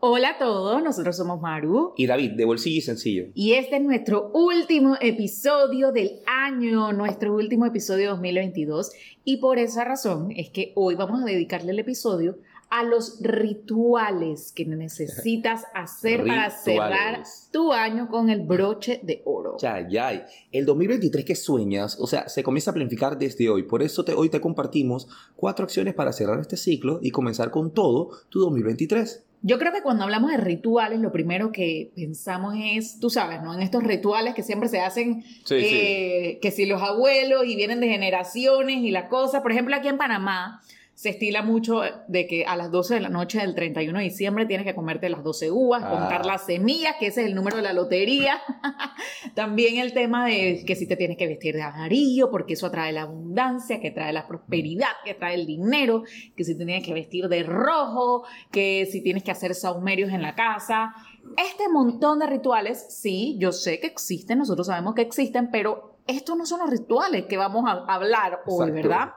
Hola a todos, nosotros somos Maru. Y David, de Bolsillo y Sencillo. Y este es nuestro último episodio del año, nuestro último episodio 2022. Y por esa razón es que hoy vamos a dedicarle el episodio a los rituales que necesitas hacer para cerrar tu año con el broche de oro. Ya, ya. El 2023 que sueñas, o sea, se comienza a planificar desde hoy. Por eso te, hoy te compartimos cuatro acciones para cerrar este ciclo y comenzar con todo tu 2023. Yo creo que cuando hablamos de rituales, lo primero que pensamos es, tú sabes, ¿no? En estos rituales que siempre se hacen, eh, que si los abuelos y vienen de generaciones y la cosa. Por ejemplo, aquí en Panamá, se estila mucho de que a las 12 de la noche del 31 de diciembre tienes que comerte las 12 uvas, ah. contar las semillas, que ese es el número de la lotería. También el tema de que si te tienes que vestir de amarillo, porque eso atrae la abundancia, que trae la prosperidad, que trae el dinero, que si te tienes que vestir de rojo, que si tienes que hacer saumerios en la casa. Este montón de rituales, sí, yo sé que existen, nosotros sabemos que existen, pero estos no son los rituales que vamos a hablar hoy, ¿verdad?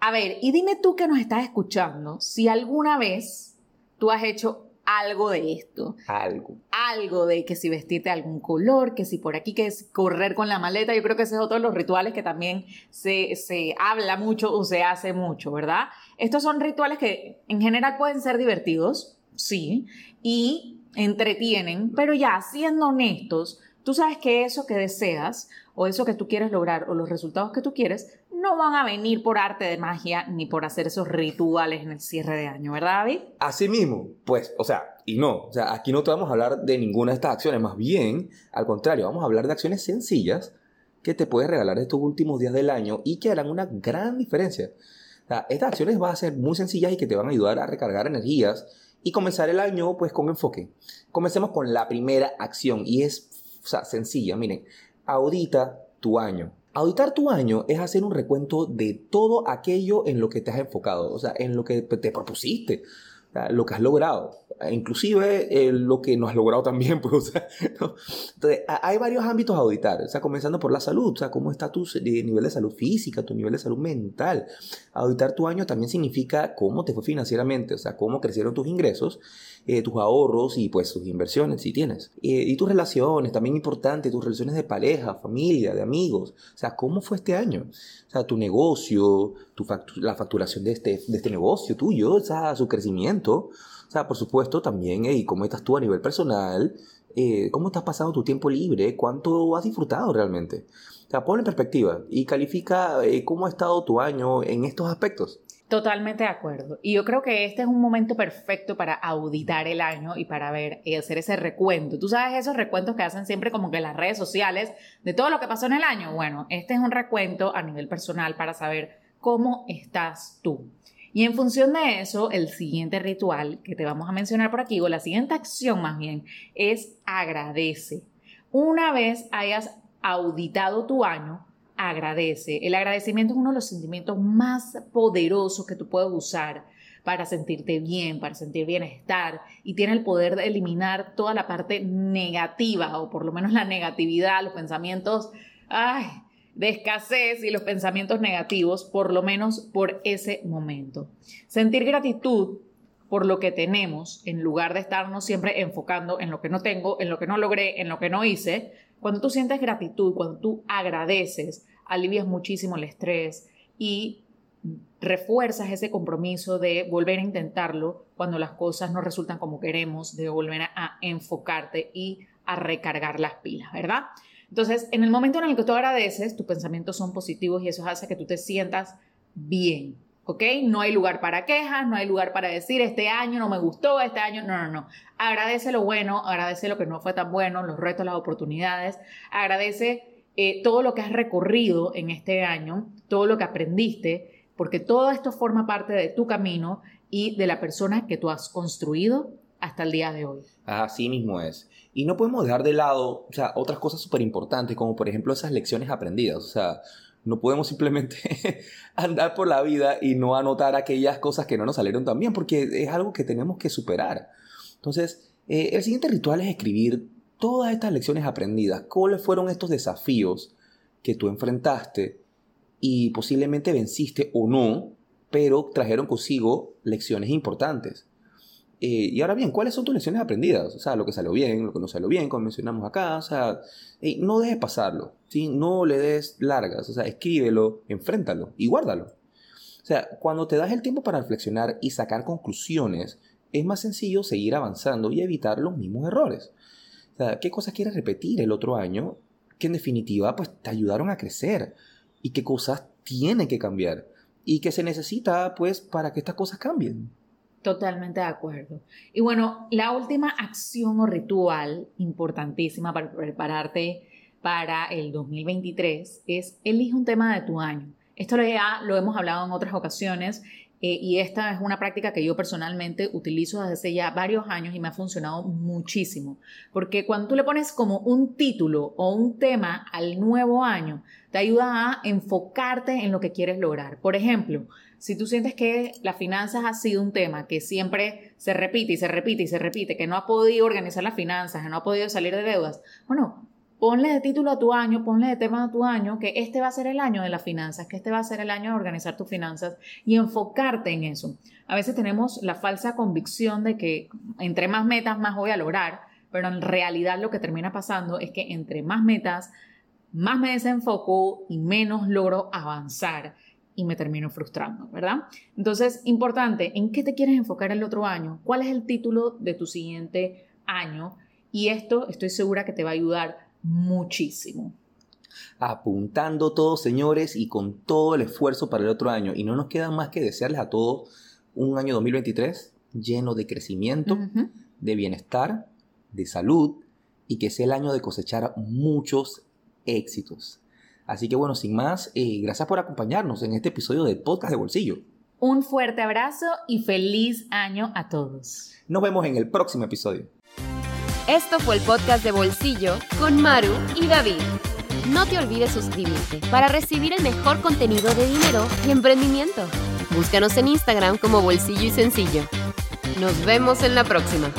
A ver, y dime tú que nos estás escuchando, si alguna vez tú has hecho algo de esto. Algo. Algo de que si vestirte algún color, que si por aquí, que es correr con la maleta. Yo creo que ese es otro de los rituales que también se, se habla mucho o se hace mucho, ¿verdad? Estos son rituales que en general pueden ser divertidos, sí, y entretienen, pero ya siendo honestos, tú sabes que eso que deseas o eso que tú quieres lograr o los resultados que tú quieres no van a venir por arte de magia ni por hacer esos rituales en el cierre de año, ¿verdad, David? Así mismo, pues, o sea, y no, o sea, aquí no te vamos a hablar de ninguna de estas acciones, más bien, al contrario, vamos a hablar de acciones sencillas que te puedes regalar estos últimos días del año y que harán una gran diferencia. O sea, estas acciones van a ser muy sencillas y que te van a ayudar a recargar energías y comenzar el año pues con enfoque. Comencemos con la primera acción y es o sea, sencilla, miren, audita tu año. Auditar tu año es hacer un recuento de todo aquello en lo que te has enfocado, o sea, en lo que te propusiste, lo que has logrado, inclusive eh, lo que no has logrado también. Pues, Entonces, hay varios ámbitos a auditar, o sea, comenzando por la salud, o sea, cómo está tu nivel de salud física, tu nivel de salud mental. Auditar tu año también significa cómo te fue financieramente, o sea, cómo crecieron tus ingresos eh, tus ahorros y pues tus inversiones si tienes. Eh, y tus relaciones, también importante, tus relaciones de pareja, familia, de amigos. O sea, ¿cómo fue este año? O sea, tu negocio, tu la facturación de este, de este negocio tuyo, o sea, su crecimiento. O sea, por supuesto, también, y cómo estás tú a nivel personal, eh, cómo estás pasando tu tiempo libre, cuánto has disfrutado realmente. O sea, pon en perspectiva y califica cómo ha estado tu año en estos aspectos. Totalmente de acuerdo. Y yo creo que este es un momento perfecto para auditar el año y para ver y hacer ese recuento. Tú sabes esos recuentos que hacen siempre como que las redes sociales de todo lo que pasó en el año. Bueno, este es un recuento a nivel personal para saber cómo estás tú. Y en función de eso, el siguiente ritual que te vamos a mencionar por aquí, o la siguiente acción más bien, es agradece. Una vez hayas auditado tu año, agradece. El agradecimiento es uno de los sentimientos más poderosos que tú puedes usar para sentirte bien, para sentir bienestar y tiene el poder de eliminar toda la parte negativa o por lo menos la negatividad, los pensamientos de escasez y los pensamientos negativos, por lo menos por ese momento. Sentir gratitud por lo que tenemos, en lugar de estarnos siempre enfocando en lo que no tengo, en lo que no logré, en lo que no hice, cuando tú sientes gratitud, cuando tú agradeces, alivias muchísimo el estrés y refuerzas ese compromiso de volver a intentarlo cuando las cosas no resultan como queremos, de volver a enfocarte y a recargar las pilas, ¿verdad? Entonces, en el momento en el que tú agradeces, tus pensamientos son positivos y eso hace que tú te sientas bien, ¿ok? No hay lugar para quejas, no hay lugar para decir, este año no me gustó, este año, no, no, no. Agradece lo bueno, agradece lo que no fue tan bueno, los retos, las oportunidades, agradece eh, todo lo que has recorrido en este año, todo lo que aprendiste, porque todo esto forma parte de tu camino y de la persona que tú has construido hasta el día de hoy. Así mismo es. Y no podemos dejar de lado, o sea, otras cosas súper importantes, como por ejemplo esas lecciones aprendidas. O sea, no podemos simplemente andar por la vida y no anotar aquellas cosas que no nos salieron tan bien, porque es algo que tenemos que superar. Entonces, eh, el siguiente ritual es escribir todas estas lecciones aprendidas. ¿Cuáles fueron estos desafíos que tú enfrentaste y posiblemente venciste o no, pero trajeron consigo lecciones importantes? Eh, y ahora bien, ¿cuáles son tus lecciones aprendidas? O sea, lo que salió bien, lo que no salió bien, como mencionamos acá. O sea, no dejes pasarlo, ¿sí? No le des largas. O sea, escríbelo, enfréntalo y guárdalo. O sea, cuando te das el tiempo para reflexionar y sacar conclusiones, es más sencillo seguir avanzando y evitar los mismos errores. O sea, ¿qué cosas quieres repetir el otro año que en definitiva pues te ayudaron a crecer? Y qué cosas tienen que cambiar y que se necesita pues para que estas cosas cambien. Totalmente de acuerdo. Y bueno, la última acción o ritual importantísima para prepararte para el 2023 es elige un tema de tu año. Esto ya lo hemos hablado en otras ocasiones eh, y esta es una práctica que yo personalmente utilizo desde ya varios años y me ha funcionado muchísimo. Porque cuando tú le pones como un título o un tema al nuevo año, te ayuda a enfocarte en lo que quieres lograr. Por ejemplo, si tú sientes que las finanzas ha sido un tema que siempre se repite y se repite y se repite, que no ha podido organizar las finanzas, que no ha podido salir de deudas, bueno, ponle de título a tu año, ponle de tema a tu año, que este va a ser el año de las finanzas, que este va a ser el año de organizar tus finanzas y enfocarte en eso. A veces tenemos la falsa convicción de que entre más metas más voy a lograr, pero en realidad lo que termina pasando es que entre más metas, más me desenfoco y menos logro avanzar y me termino frustrando, ¿verdad? Entonces, importante, ¿en qué te quieres enfocar el otro año? ¿Cuál es el título de tu siguiente año? Y esto estoy segura que te va a ayudar muchísimo. Apuntando todos, señores, y con todo el esfuerzo para el otro año. Y no nos queda más que desearles a todos un año 2023 lleno de crecimiento, de bienestar, de salud y que sea el año de cosechar muchos éxitos. Así que bueno, sin más, eh, gracias por acompañarnos en este episodio de Podcast de Bolsillo. Un fuerte abrazo y feliz año a todos. Nos vemos en el próximo episodio. Esto fue el podcast de Bolsillo con Maru y David. No te olvides suscribirte para recibir el mejor contenido de dinero y emprendimiento. Búscanos en Instagram como Bolsillo y Sencillo. Nos vemos en la próxima.